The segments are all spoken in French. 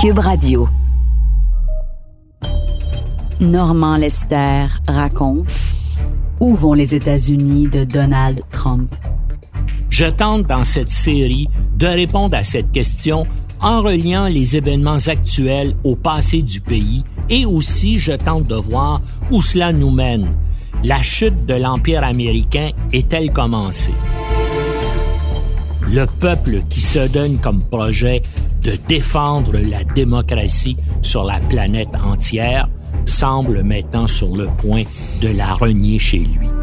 Cube Radio. Normand Lester raconte Où vont les États-Unis de Donald Trump? Je tente dans cette série de répondre à cette question en reliant les événements actuels au passé du pays et aussi je tente de voir où cela nous mène. La chute de l'Empire américain est-elle commencée? Le peuple qui se donne comme projet de défendre la démocratie sur la planète entière semble maintenant sur le point de la renier chez lui.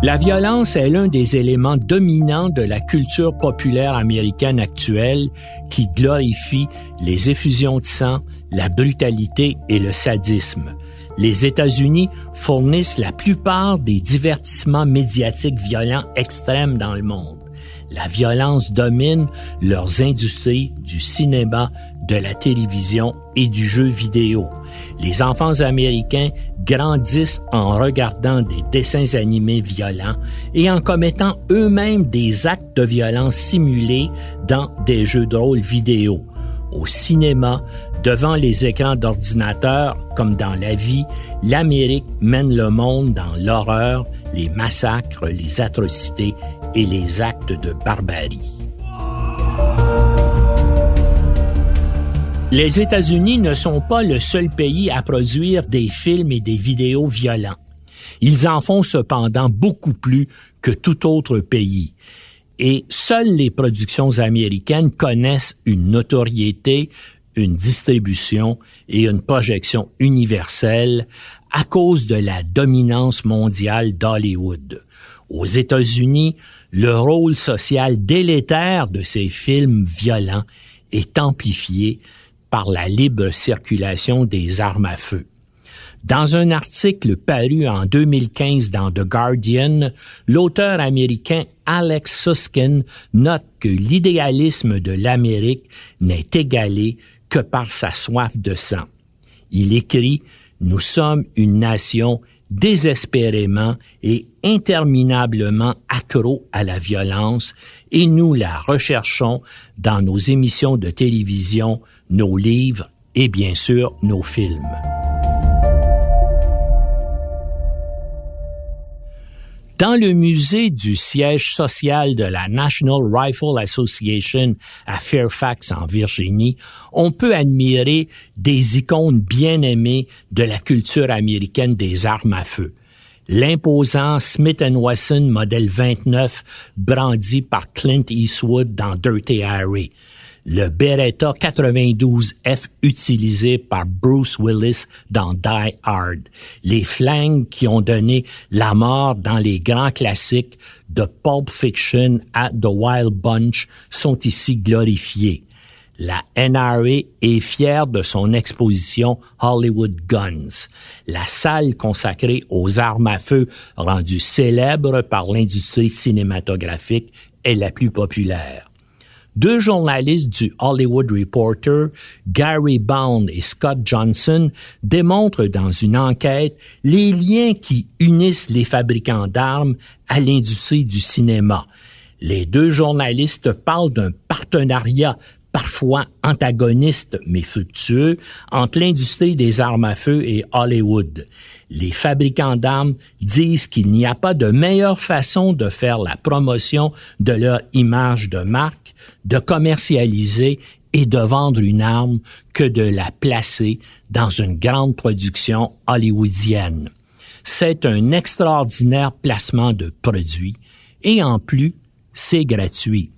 La violence est l'un des éléments dominants de la culture populaire américaine actuelle qui glorifie les effusions de sang, la brutalité et le sadisme. Les États-Unis fournissent la plupart des divertissements médiatiques violents extrêmes dans le monde. La violence domine leurs industries du cinéma, de la télévision et du jeu vidéo. Les enfants américains grandissent en regardant des dessins animés violents et en commettant eux-mêmes des actes de violence simulés dans des jeux de rôle vidéo. Au cinéma, devant les écrans d'ordinateur, comme dans la vie, l'Amérique mène le monde dans l'horreur, les massacres, les atrocités et les actes de barbarie. Les États-Unis ne sont pas le seul pays à produire des films et des vidéos violents. Ils en font cependant beaucoup plus que tout autre pays. Et seules les productions américaines connaissent une notoriété, une distribution et une projection universelle à cause de la dominance mondiale d'Hollywood. Aux États-Unis, le rôle social délétère de ces films violents est amplifié par la libre circulation des armes à feu. Dans un article paru en 2015 dans The Guardian, l'auteur américain Alex Suskin note que l'idéalisme de l'Amérique n'est égalé que par sa soif de sang. Il écrit Nous sommes une nation désespérément et interminablement accro à la violence et nous la recherchons dans nos émissions de télévision, nos livres et bien sûr nos films. Dans le musée du siège social de la National Rifle Association à Fairfax, en Virginie, on peut admirer des icônes bien aimées de la culture américaine des armes à feu. L'imposant Smith Wesson modèle 29 brandi par Clint Eastwood dans Dirty Harry le Beretta 92F utilisé par Bruce Willis dans Die Hard, les flingues qui ont donné la mort dans les grands classiques de Pulp Fiction à The Wild Bunch sont ici glorifiés. La NRA est fière de son exposition Hollywood Guns, la salle consacrée aux armes à feu rendue célèbre par l'industrie cinématographique est la plus populaire. Deux journalistes du Hollywood Reporter, Gary Bound et Scott Johnson, démontrent dans une enquête les liens qui unissent les fabricants d'armes à l'industrie du cinéma. Les deux journalistes parlent d'un partenariat parfois antagoniste mais fructueux entre l'industrie des armes à feu et Hollywood. Les fabricants d'armes disent qu'il n'y a pas de meilleure façon de faire la promotion de leur image de marque, de commercialiser et de vendre une arme que de la placer dans une grande production hollywoodienne. c'est un extraordinaire placement de produit et en plus, c'est gratuit.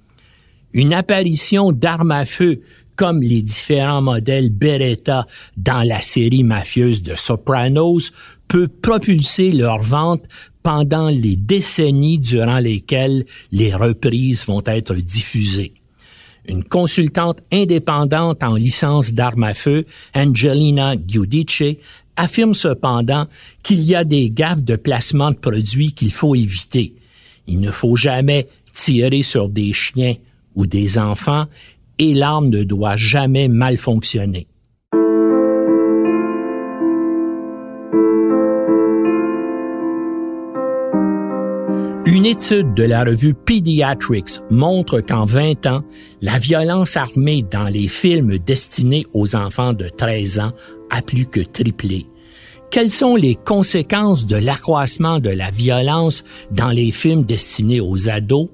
Une apparition d'armes à feu comme les différents modèles Beretta dans la série mafieuse de Sopranos peut propulser leur vente pendant les décennies durant lesquelles les reprises vont être diffusées. Une consultante indépendante en licence d'armes à feu, Angelina Giudice, affirme cependant qu'il y a des gaffes de placement de produits qu'il faut éviter. Il ne faut jamais tirer sur des chiens des enfants et l'arme ne doit jamais mal fonctionner. Une étude de la revue Pediatrics montre qu'en 20 ans, la violence armée dans les films destinés aux enfants de 13 ans a plus que triplé. Quelles sont les conséquences de l'accroissement de la violence dans les films destinés aux ados?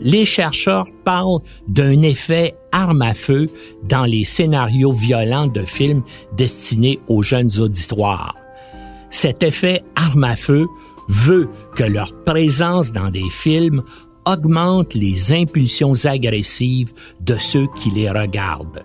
Les chercheurs parlent d'un effet arme à feu dans les scénarios violents de films destinés aux jeunes auditoires. Cet effet arme à feu veut que leur présence dans des films augmente les impulsions agressives de ceux qui les regardent.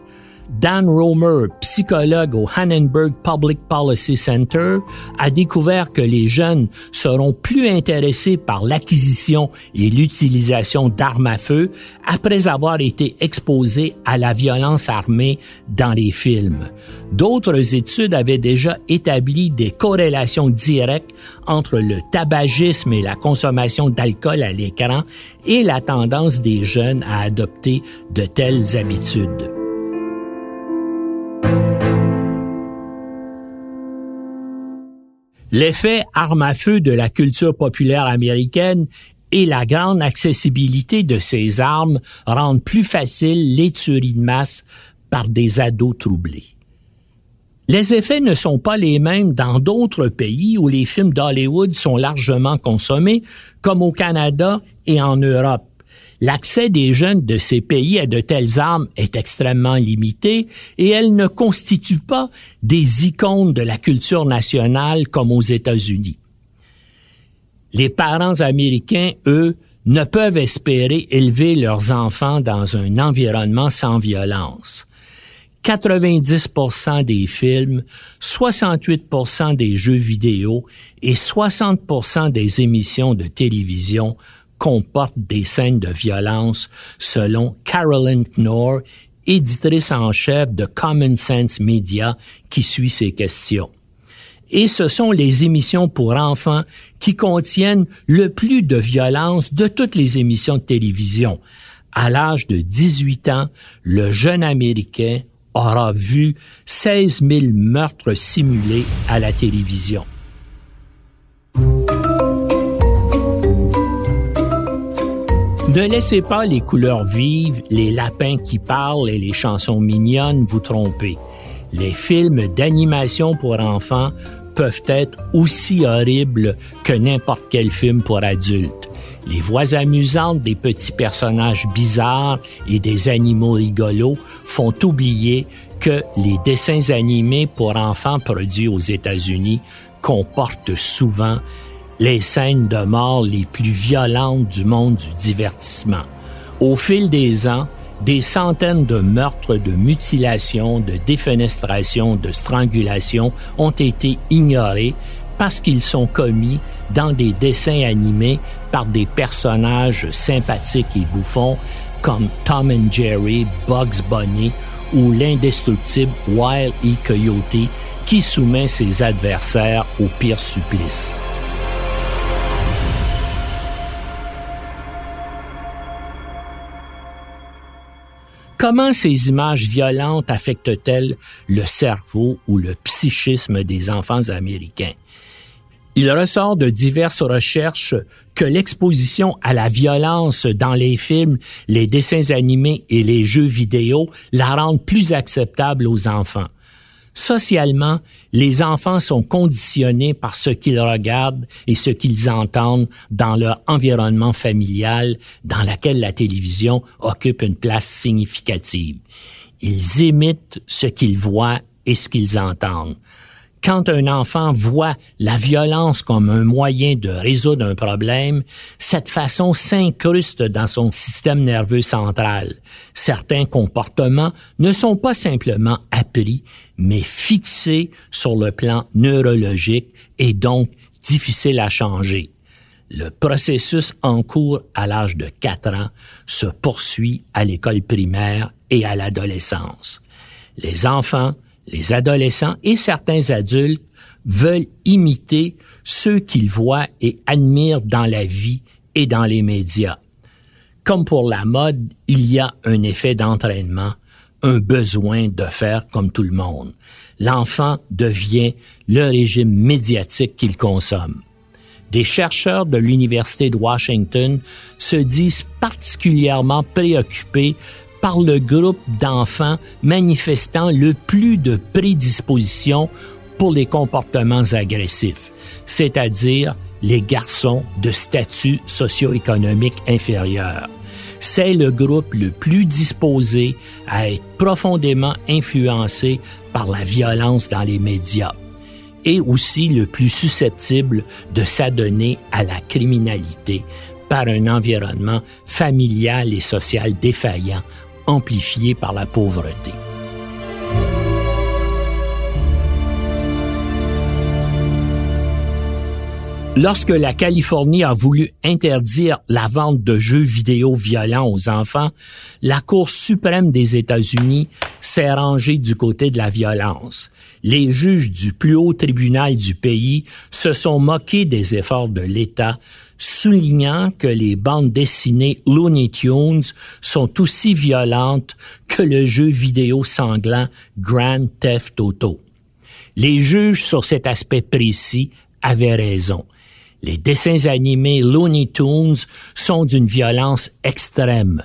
Dan Romer, psychologue au Hannenberg Public Policy Center, a découvert que les jeunes seront plus intéressés par l'acquisition et l'utilisation d'armes à feu après avoir été exposés à la violence armée dans les films. D'autres études avaient déjà établi des corrélations directes entre le tabagisme et la consommation d'alcool à l'écran et la tendance des jeunes à adopter de telles habitudes. L'effet arme à feu de la culture populaire américaine et la grande accessibilité de ces armes rendent plus facile les tueries de masse par des ados troublés. Les effets ne sont pas les mêmes dans d'autres pays où les films d'Hollywood sont largement consommés, comme au Canada et en Europe l'accès des jeunes de ces pays à de telles armes est extrêmement limité et elles ne constituent pas des icônes de la culture nationale comme aux États-Unis. Les parents américains, eux, ne peuvent espérer élever leurs enfants dans un environnement sans violence. 90% des films, 68% des jeux vidéo et 60% des émissions de télévision comporte des scènes de violence selon Carolyn Knorr, éditrice en chef de Common Sense Media, qui suit ces questions. Et ce sont les émissions pour enfants qui contiennent le plus de violence de toutes les émissions de télévision. À l'âge de 18 ans, le jeune Américain aura vu 16 000 meurtres simulés à la télévision. Ne laissez pas les couleurs vives, les lapins qui parlent et les chansons mignonnes vous tromper. Les films d'animation pour enfants peuvent être aussi horribles que n'importe quel film pour adultes. Les voix amusantes des petits personnages bizarres et des animaux rigolos font oublier que les dessins animés pour enfants produits aux États-Unis comportent souvent les scènes de mort les plus violentes du monde du divertissement. Au fil des ans, des centaines de meurtres, de mutilations, de défenestrations, de strangulations ont été ignorés parce qu'ils sont commis dans des dessins animés par des personnages sympathiques et bouffons comme Tom and Jerry, Bugs Bunny ou l'indestructible Wild E. Coyote qui soumet ses adversaires au pire supplice. Comment ces images violentes affectent-elles le cerveau ou le psychisme des enfants américains? Il ressort de diverses recherches que l'exposition à la violence dans les films, les dessins animés et les jeux vidéo la rendent plus acceptable aux enfants. Socialement, les enfants sont conditionnés par ce qu'ils regardent et ce qu'ils entendent dans leur environnement familial dans lequel la télévision occupe une place significative. Ils imitent ce qu'ils voient et ce qu'ils entendent. quand un enfant voit la violence comme un moyen de résoudre un problème, cette façon s'incruste dans son système nerveux central. Certains comportements ne sont pas simplement appris, mais fixés sur le plan neurologique et donc difficiles à changer. Le processus en cours à l'âge de 4 ans se poursuit à l'école primaire et à l'adolescence. Les enfants, les adolescents et certains adultes veulent imiter ceux qu'ils voient et admirent dans la vie et dans les médias. Comme pour la mode, il y a un effet d'entraînement, un besoin de faire comme tout le monde. L'enfant devient le régime médiatique qu'il consomme. Des chercheurs de l'Université de Washington se disent particulièrement préoccupés par le groupe d'enfants manifestant le plus de prédisposition pour les comportements agressifs, c'est-à-dire les garçons de statut socio-économique inférieur. C'est le groupe le plus disposé à être profondément influencé par la violence dans les médias et aussi le plus susceptible de s'adonner à la criminalité par un environnement familial et social défaillant amplifié par la pauvreté. Lorsque la Californie a voulu interdire la vente de jeux vidéo violents aux enfants, la Cour suprême des États-Unis s'est rangée du côté de la violence. Les juges du plus haut tribunal du pays se sont moqués des efforts de l'État soulignant que les bandes dessinées Looney Tunes sont aussi violentes que le jeu vidéo sanglant Grand Theft Auto. Les juges sur cet aspect précis avaient raison. Les dessins animés Looney Tunes sont d'une violence extrême.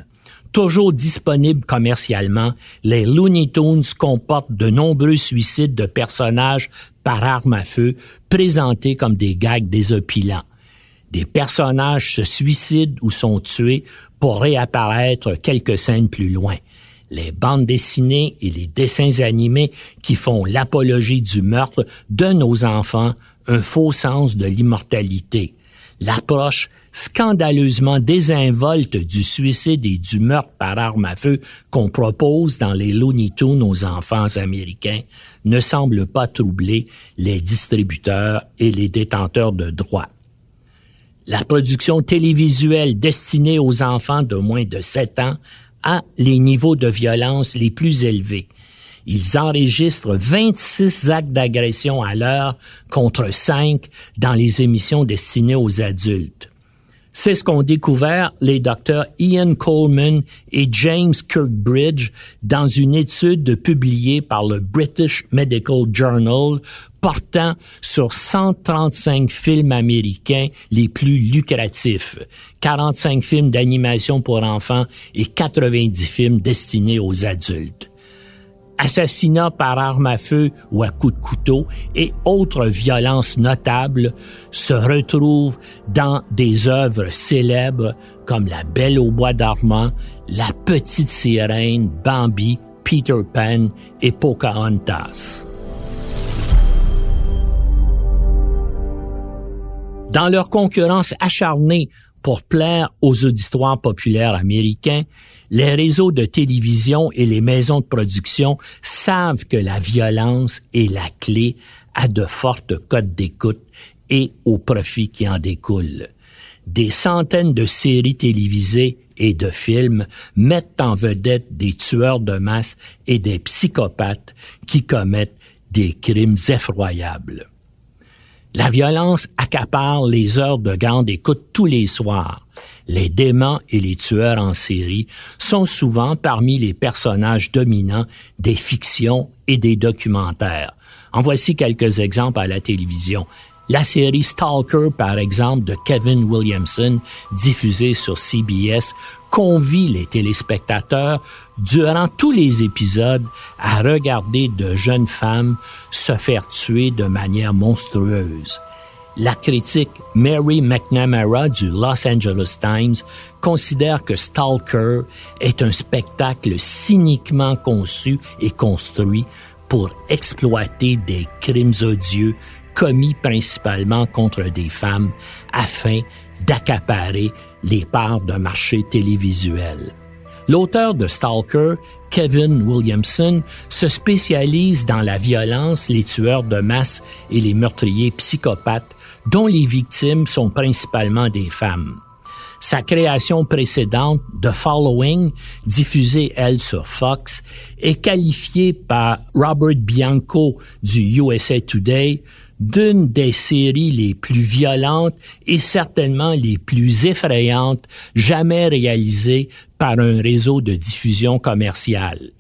Toujours disponibles commercialement, les Looney Tunes comportent de nombreux suicides de personnages par arme à feu présentés comme des gags désopilants des personnages se suicident ou sont tués pour réapparaître quelques scènes plus loin. Les bandes dessinées et les dessins animés qui font l'apologie du meurtre donnent aux enfants un faux sens de l'immortalité. L'approche scandaleusement désinvolte du suicide et du meurtre par arme à feu qu'on propose dans les Looney Tunes aux enfants américains ne semble pas troubler les distributeurs et les détenteurs de droits la production télévisuelle destinée aux enfants de moins de 7 ans a les niveaux de violence les plus élevés. Ils enregistrent 26 actes d'agression à l'heure contre 5 dans les émissions destinées aux adultes. C'est ce qu'ont découvert les docteurs Ian Coleman et James Kirkbridge dans une étude publiée par le British Medical Journal portant sur 135 films américains les plus lucratifs, 45 films d'animation pour enfants et 90 films destinés aux adultes assassinats par arme à feu ou à coups de couteau et autres violences notables se retrouvent dans des œuvres célèbres comme La Belle au bois dormant, La Petite Sirène, Bambi, Peter Pan et Pocahontas. Dans leur concurrence acharnée pour plaire aux auditoires populaires américains, les réseaux de télévision et les maisons de production savent que la violence est la clé à de fortes cotes d'écoute et au profit qui en découle. Des centaines de séries télévisées et de films mettent en vedette des tueurs de masse et des psychopathes qui commettent des crimes effroyables. La violence accapare les heures de grande écoute tous les soirs. Les démons et les tueurs en série sont souvent parmi les personnages dominants des fictions et des documentaires. En voici quelques exemples à la télévision. La série Stalker, par exemple, de Kevin Williamson, diffusée sur CBS, convie les téléspectateurs durant tous les épisodes à regarder de jeunes femmes se faire tuer de manière monstrueuse. La critique Mary McNamara du Los Angeles Times considère que Stalker est un spectacle cyniquement conçu et construit pour exploiter des crimes odieux commis principalement contre des femmes afin d'accaparer les parts d'un marché télévisuel. L'auteur de Stalker, Kevin Williamson, se spécialise dans la violence, les tueurs de masse et les meurtriers psychopathes dont les victimes sont principalement des femmes. Sa création précédente, The Following, diffusée, elle, sur Fox, est qualifiée par Robert Bianco du USA Today d'une des séries les plus violentes et certainement les plus effrayantes jamais réalisées par un réseau de diffusion commerciale.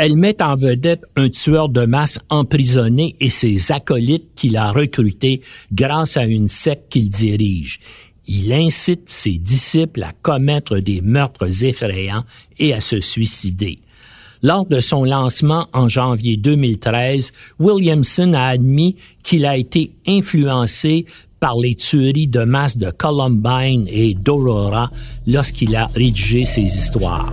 Elle met en vedette un tueur de masse emprisonné et ses acolytes qu'il a recrutés grâce à une secte qu'il dirige. Il incite ses disciples à commettre des meurtres effrayants et à se suicider. Lors de son lancement en janvier 2013, Williamson a admis qu'il a été influencé par les tueries de masse de Columbine et d'Aurora lorsqu'il a rédigé ses histoires.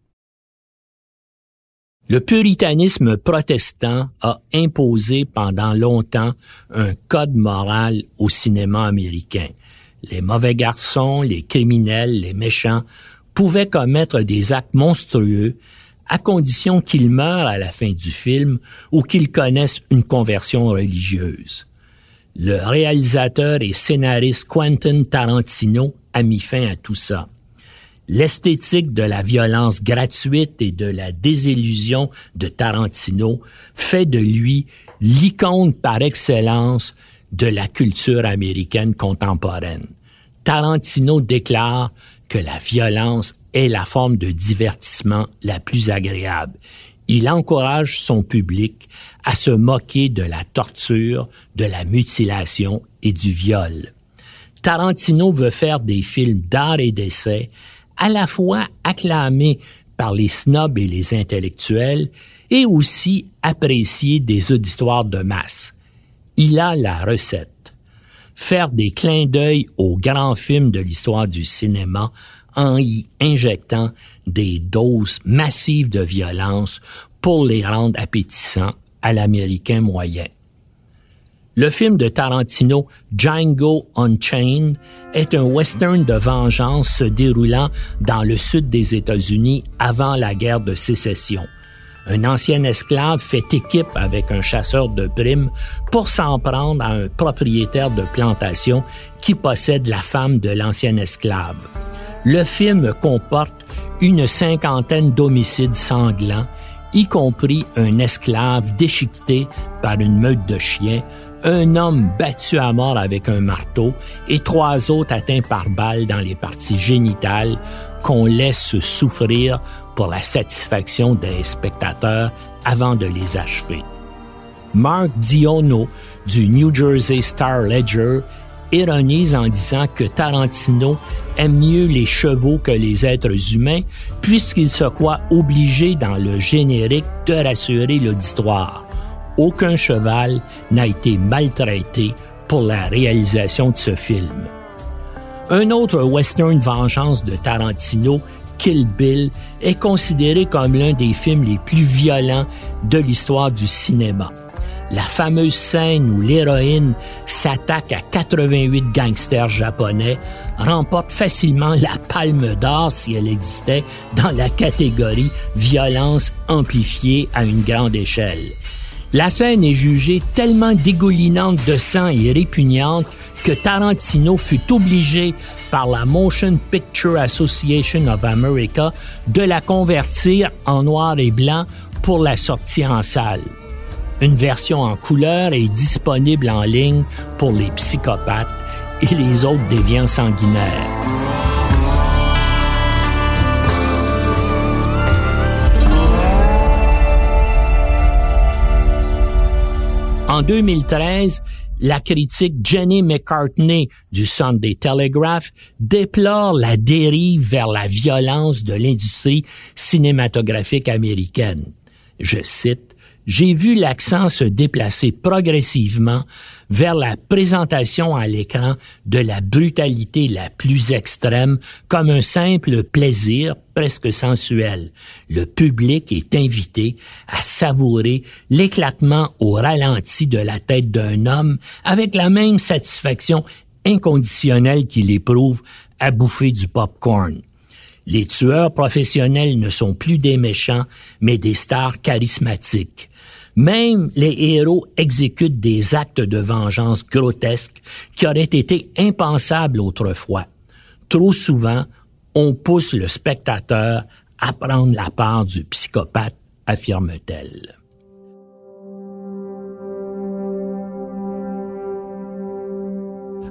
Le puritanisme protestant a imposé pendant longtemps un code moral au cinéma américain les mauvais garçons, les criminels, les méchants pouvaient commettre des actes monstrueux à condition qu'ils meurent à la fin du film ou qu'ils connaissent une conversion religieuse. Le réalisateur et scénariste Quentin Tarantino a mis fin à tout ça. L'esthétique de la violence gratuite et de la désillusion de Tarantino fait de lui l'icône par excellence de la culture américaine contemporaine. Tarantino déclare que la violence est la forme de divertissement la plus agréable. Il encourage son public à se moquer de la torture, de la mutilation et du viol. Tarantino veut faire des films d'art et d'essai, à la fois acclamés par les snobs et les intellectuels, et aussi appréciés des auditoires de masse il a la recette. Faire des clins d'œil aux grands films de l'histoire du cinéma en y injectant des doses massives de violence pour les rendre appétissants à l'américain moyen. Le film de Tarantino Django Unchained est un western de vengeance se déroulant dans le sud des États-Unis avant la guerre de sécession un ancien esclave fait équipe avec un chasseur de primes pour s'en prendre à un propriétaire de plantation qui possède la femme de l'ancien esclave. Le film comporte une cinquantaine d'homicides sanglants, y compris un esclave déchiqueté par une meute de chiens, un homme battu à mort avec un marteau et trois autres atteints par balles dans les parties génitales qu'on laisse souffrir pour la satisfaction des spectateurs avant de les achever. Mark Diono du New Jersey Star Ledger ironise en disant que Tarantino aime mieux les chevaux que les êtres humains puisqu'il se croit obligé dans le générique de rassurer l'auditoire. Aucun cheval n'a été maltraité pour la réalisation de ce film. Un autre western vengeance de Tarantino Kill Bill est considéré comme l'un des films les plus violents de l'histoire du cinéma. La fameuse scène où l'héroïne s'attaque à 88 gangsters japonais remporte facilement la palme d'or si elle existait dans la catégorie violence amplifiée à une grande échelle. La scène est jugée tellement dégoulinante de sang et répugnante que Tarantino fut obligé par la Motion Picture Association of America de la convertir en noir et blanc pour la sortie en salle. Une version en couleur est disponible en ligne pour les psychopathes et les autres déviants sanguinaires. En 2013, la critique Jenny McCartney du Sunday Telegraph déplore la dérive vers la violence de l'industrie cinématographique américaine. Je cite, j'ai vu l'accent se déplacer progressivement vers la présentation à l'écran de la brutalité la plus extrême comme un simple plaisir presque sensuel. Le public est invité à savourer l'éclatement au ralenti de la tête d'un homme avec la même satisfaction inconditionnelle qu'il éprouve à bouffer du popcorn. Les tueurs professionnels ne sont plus des méchants, mais des stars charismatiques. Même les héros exécutent des actes de vengeance grotesques qui auraient été impensables autrefois. Trop souvent, on pousse le spectateur à prendre la part du psychopathe, affirme-t-elle.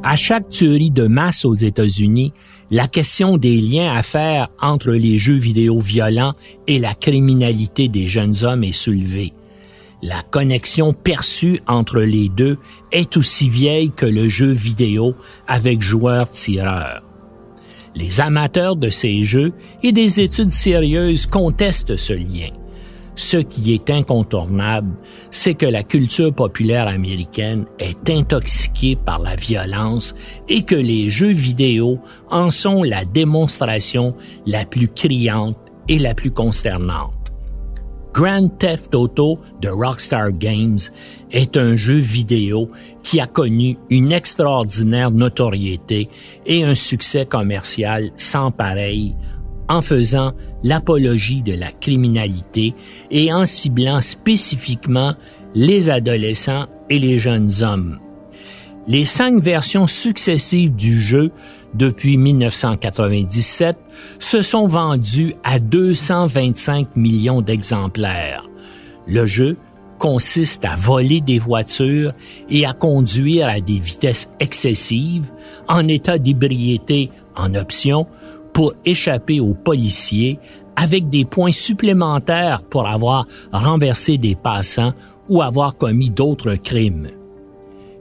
À chaque tuerie de masse aux États-Unis, la question des liens à faire entre les jeux vidéo violents et la criminalité des jeunes hommes est soulevée. La connexion perçue entre les deux est aussi vieille que le jeu vidéo avec joueurs-tireurs. Les amateurs de ces jeux et des études sérieuses contestent ce lien. Ce qui est incontournable, c'est que la culture populaire américaine est intoxiquée par la violence et que les jeux vidéo en sont la démonstration la plus criante et la plus consternante. Grand Theft Auto de Rockstar Games est un jeu vidéo qui a connu une extraordinaire notoriété et un succès commercial sans pareil en faisant l'apologie de la criminalité et en ciblant spécifiquement les adolescents et les jeunes hommes. Les cinq versions successives du jeu depuis 1997 se sont vendues à 225 millions d'exemplaires. Le jeu consiste à voler des voitures et à conduire à des vitesses excessives en état d'ébriété en option pour échapper aux policiers avec des points supplémentaires pour avoir renversé des passants ou avoir commis d'autres crimes.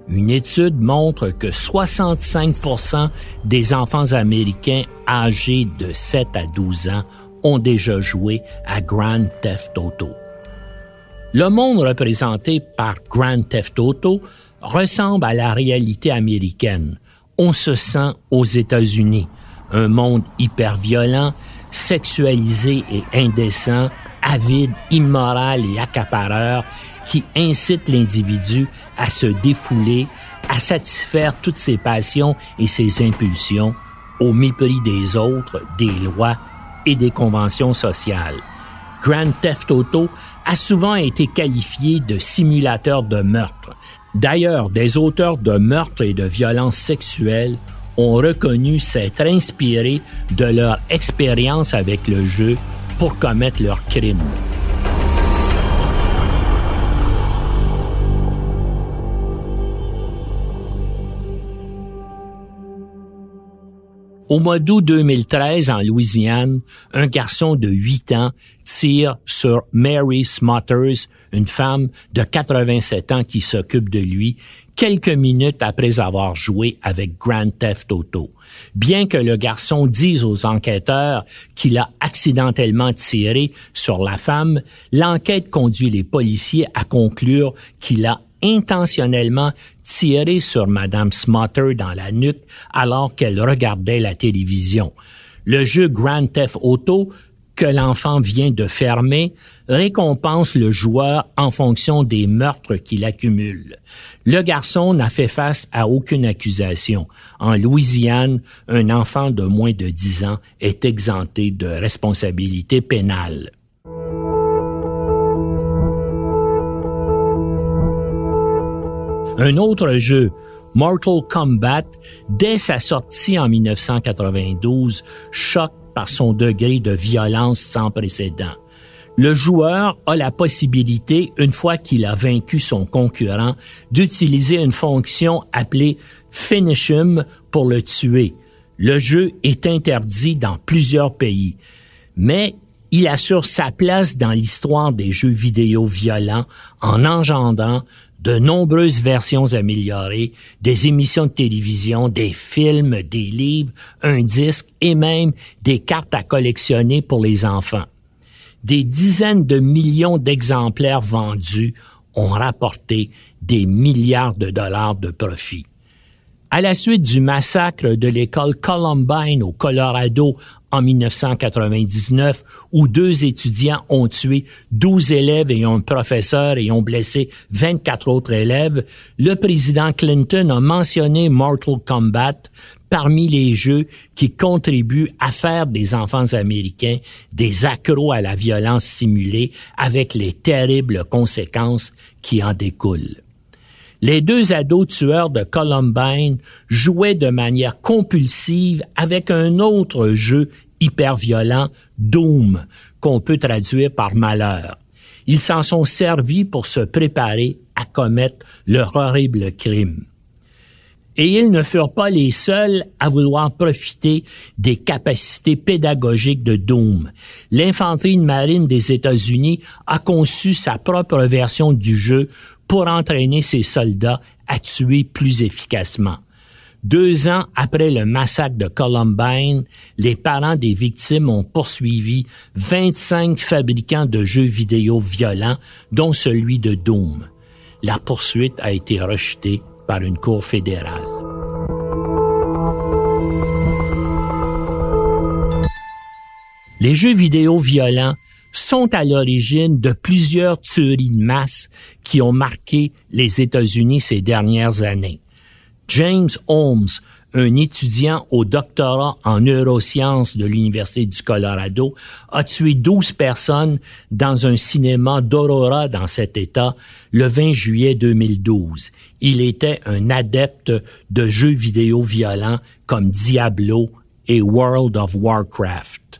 Une étude montre que 65% des enfants américains âgés de 7 à 12 ans ont déjà joué à Grand Theft Auto. Le monde représenté par Grand Theft Auto ressemble à la réalité américaine. On se sent aux États-Unis un monde hyper violent, sexualisé et indécent, avide, immoral et accapareur, qui incite l'individu à se défouler, à satisfaire toutes ses passions et ses impulsions, au mépris des autres, des lois et des conventions sociales. Grand Theft Auto a souvent été qualifié de simulateur de meurtre. D'ailleurs, des auteurs de meurtres et de violences sexuelles ont reconnu s'être inspirés de leur expérience avec le jeu pour commettre leurs crimes. Au mois d'août 2013, en Louisiane, un garçon de 8 ans tire sur Mary Smothers, une femme de 87 ans qui s'occupe de lui, quelques minutes après avoir joué avec Grand Theft Auto. Bien que le garçon dise aux enquêteurs qu'il a accidentellement tiré sur la femme, l'enquête conduit les policiers à conclure qu'il a intentionnellement tiré sur Madame Smotter dans la nuque alors qu'elle regardait la télévision. Le jeu Grand Theft Auto que l'enfant vient de fermer récompense le joueur en fonction des meurtres qu'il accumule. Le garçon n'a fait face à aucune accusation. En Louisiane, un enfant de moins de 10 ans est exempté de responsabilité pénale. Un autre jeu, Mortal Kombat, dès sa sortie en 1992, choque par son degré de violence sans précédent. Le joueur a la possibilité, une fois qu'il a vaincu son concurrent, d'utiliser une fonction appelée Finish him pour le tuer. Le jeu est interdit dans plusieurs pays, mais il assure sa place dans l'histoire des jeux vidéo violents en engendrant de nombreuses versions améliorées, des émissions de télévision, des films, des livres, un disque et même des cartes à collectionner pour les enfants. Des dizaines de millions d'exemplaires vendus ont rapporté des milliards de dollars de profit. À la suite du massacre de l'école Columbine au Colorado en 1999, où deux étudiants ont tué 12 élèves et un professeur et ont blessé 24 autres élèves, le président Clinton a mentionné Mortal Kombat parmi les jeux qui contribuent à faire des enfants américains des accros à la violence simulée avec les terribles conséquences qui en découlent. Les deux ados tueurs de Columbine jouaient de manière compulsive avec un autre jeu hyper violent, Doom, qu'on peut traduire par malheur. Ils s'en sont servis pour se préparer à commettre leur horrible crime. Et ils ne furent pas les seuls à vouloir profiter des capacités pédagogiques de Doom. L'infanterie de marine des États-Unis a conçu sa propre version du jeu pour entraîner ses soldats à tuer plus efficacement. Deux ans après le massacre de Columbine, les parents des victimes ont poursuivi 25 fabricants de jeux vidéo violents, dont celui de Doom. La poursuite a été rejetée par une cour fédérale. Les jeux vidéo violents sont à l'origine de plusieurs tueries de masse qui ont marqué les États-Unis ces dernières années. James Holmes, un étudiant au doctorat en neurosciences de l'Université du Colorado, a tué 12 personnes dans un cinéma d'Aurora dans cet État le 20 juillet 2012. Il était un adepte de jeux vidéo violents comme Diablo et World of Warcraft.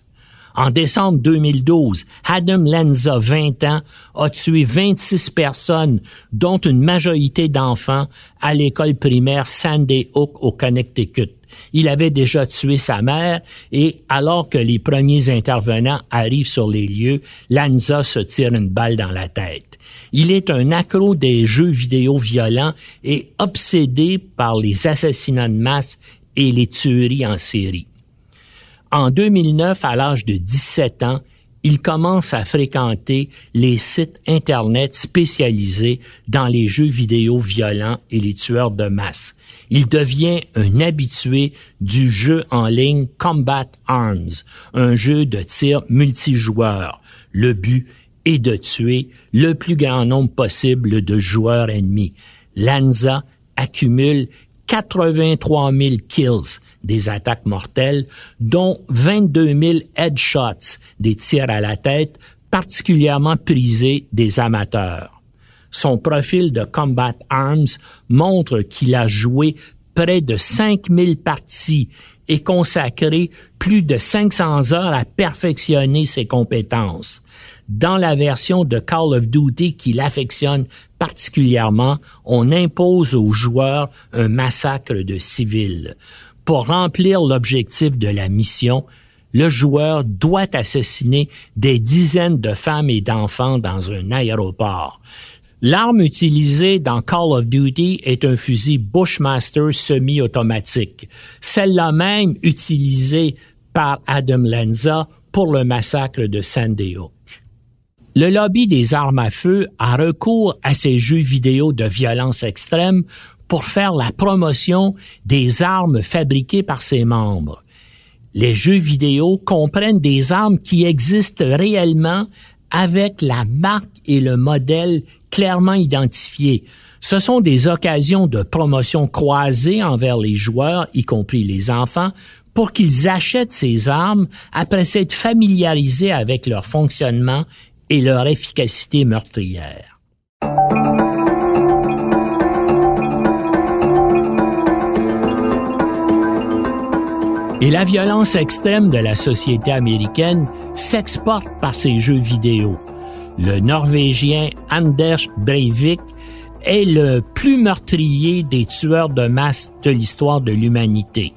En décembre 2012, Adam Lanza, 20 ans, a tué 26 personnes, dont une majorité d'enfants, à l'école primaire Sandy Hook au Connecticut. Il avait déjà tué sa mère et alors que les premiers intervenants arrivent sur les lieux, Lanza se tire une balle dans la tête. Il est un accro des jeux vidéo violents et obsédé par les assassinats de masse et les tueries en série. En 2009, à l'âge de 17 ans, il commence à fréquenter les sites Internet spécialisés dans les jeux vidéo violents et les tueurs de masse. Il devient un habitué du jeu en ligne Combat Arms, un jeu de tir multijoueur. Le but est de tuer le plus grand nombre possible de joueurs ennemis. Lanza accumule 83 000 kills, des attaques mortelles, dont 22 000 headshots, des tirs à la tête, particulièrement prisés des amateurs. Son profil de Combat Arms montre qu'il a joué près de 5000 parties et consacré plus de 500 heures à perfectionner ses compétences. Dans la version de Call of Duty qu'il affectionne particulièrement, on impose aux joueurs un massacre de civils. Pour remplir l'objectif de la mission, le joueur doit assassiner des dizaines de femmes et d'enfants dans un aéroport. L'arme utilisée dans Call of Duty est un fusil Bushmaster semi-automatique, celle-là même utilisée par Adam Lanza pour le massacre de Sandy Hook. Le lobby des armes à feu a recours à ces jeux vidéo de violence extrême pour faire la promotion des armes fabriquées par ses membres. Les jeux vidéo comprennent des armes qui existent réellement avec la marque et le modèle clairement identifiés. Ce sont des occasions de promotion croisée envers les joueurs, y compris les enfants, pour qu'ils achètent ces armes après s'être familiarisés avec leur fonctionnement et leur efficacité meurtrière. Et la violence extrême de la société américaine s'exporte par ces jeux vidéo. Le Norvégien Anders Breivik est le plus meurtrier des tueurs de masse de l'histoire de l'humanité.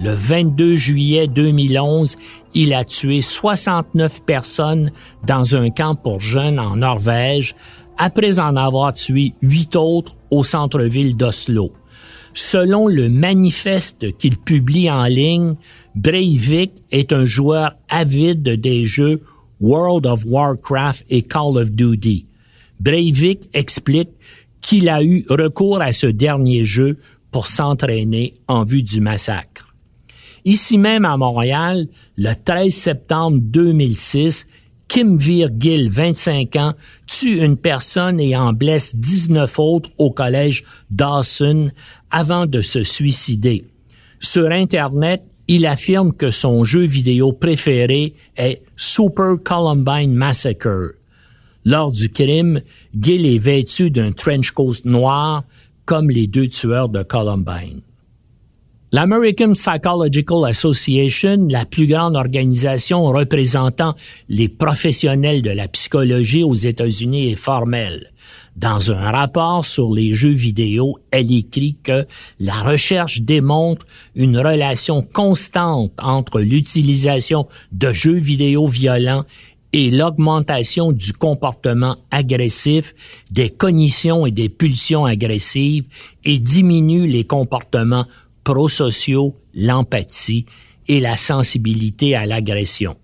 Le 22 juillet 2011, il a tué 69 personnes dans un camp pour jeunes en Norvège après en avoir tué huit autres au centre-ville d'Oslo. Selon le manifeste qu'il publie en ligne, Breivik est un joueur avide des jeux World of Warcraft et Call of Duty. Breivik explique qu'il a eu recours à ce dernier jeu pour s'entraîner en vue du massacre. Ici même à Montréal, le 13 septembre 2006, Kim Vir-Gill, 25 ans, tue une personne et en blesse 19 autres au collège Dawson avant de se suicider. Sur Internet, il affirme que son jeu vidéo préféré est Super Columbine Massacre. Lors du crime, Gill est vêtu d'un trench coat noir comme les deux tueurs de Columbine. L'American Psychological Association, la plus grande organisation représentant les professionnels de la psychologie aux États-Unis, est formelle. Dans un rapport sur les jeux vidéo, elle écrit que la recherche démontre une relation constante entre l'utilisation de jeux vidéo violents et l'augmentation du comportement agressif, des cognitions et des pulsions agressives et diminue les comportements prosociaux, l'empathie et la sensibilité à l'agression.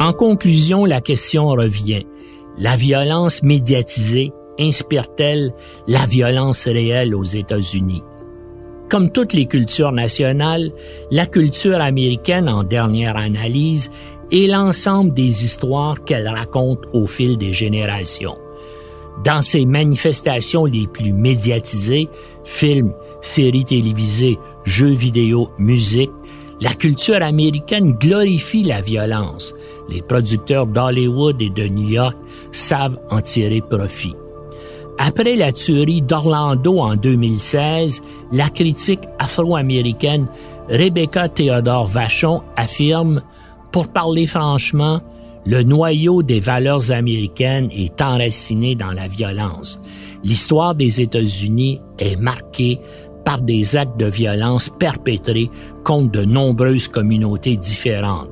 En conclusion, la question revient. La violence médiatisée inspire-t-elle la violence réelle aux États-Unis? Comme toutes les cultures nationales, la culture américaine en dernière analyse est l'ensemble des histoires qu'elle raconte au fil des générations. Dans ses manifestations les plus médiatisées, films, séries télévisées, jeux vidéo, musique, la culture américaine glorifie la violence. Les producteurs d'Hollywood et de New York savent en tirer profit. Après la tuerie d'Orlando en 2016, la critique afro-américaine Rebecca Theodore Vachon affirme, pour parler franchement, le noyau des valeurs américaines est enraciné dans la violence. L'histoire des États-Unis est marquée par des actes de violence perpétrés contre de nombreuses communautés différentes.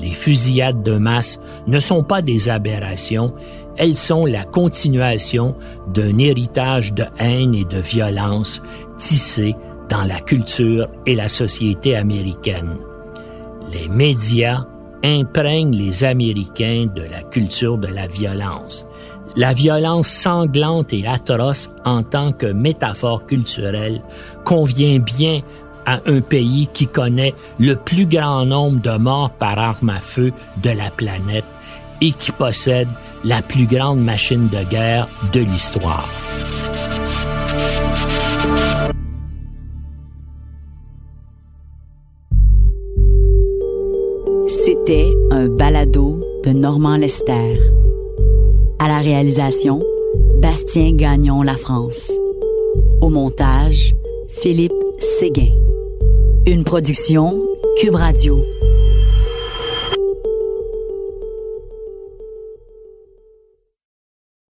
Les fusillades de masse ne sont pas des aberrations, elles sont la continuation d'un héritage de haine et de violence tissé dans la culture et la société américaine. Les médias imprègne les Américains de la culture de la violence. La violence sanglante et atroce en tant que métaphore culturelle convient bien à un pays qui connaît le plus grand nombre de morts par arme à feu de la planète et qui possède la plus grande machine de guerre de l'histoire. Un balado de Normand Lester. À la réalisation, Bastien Gagnon La France. Au montage, Philippe Séguin. Une production Cube Radio.